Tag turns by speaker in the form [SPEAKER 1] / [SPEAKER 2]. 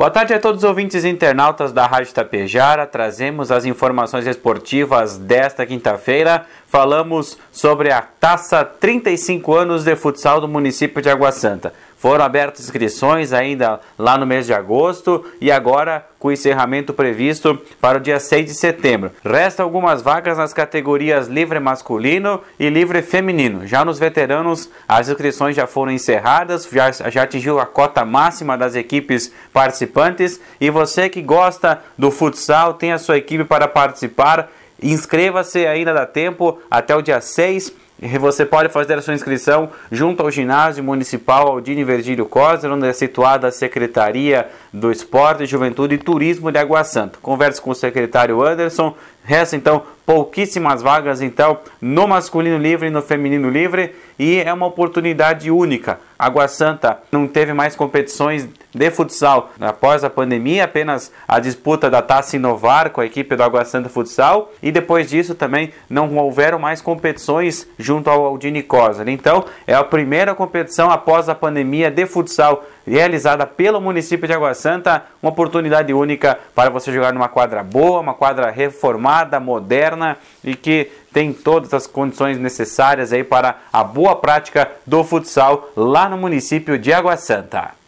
[SPEAKER 1] Boa tarde a todos os ouvintes internautas da Rádio Tapejara. Trazemos as informações esportivas desta quinta-feira. Falamos sobre a Taça 35 anos de futsal do município de Água Santa. Foram abertas inscrições ainda lá no mês de agosto e agora com encerramento previsto para o dia 6 de setembro. Restam algumas vagas nas categorias livre masculino e livre feminino. Já nos veteranos, as inscrições já foram encerradas, já, já atingiu a cota máxima das equipes participantes e você que gosta do futsal, tem a sua equipe para participar, inscreva-se ainda dá tempo até o dia 6 você pode fazer a sua inscrição junto ao ginásio municipal Aldine Virgílio Costa, onde é situada a Secretaria do Esporte, Juventude e Turismo de Água Santa. Converse com o secretário Anderson. Resta então pouquíssimas vagas então no masculino livre e no feminino livre e é uma oportunidade única. Água Santa não teve mais competições de futsal após a pandemia, apenas a disputa da Taça Inovar com a equipe do Água Santa Futsal e depois disso também não houveram mais competições junto ao Aldini Cosa. Então é a primeira competição após a pandemia de futsal realizada pelo município de Água Santa, uma oportunidade única para você jogar numa quadra boa, uma quadra reformada, moderna e que tem todas as condições necessárias aí para a boa prática do futsal lá no município de Água Santa.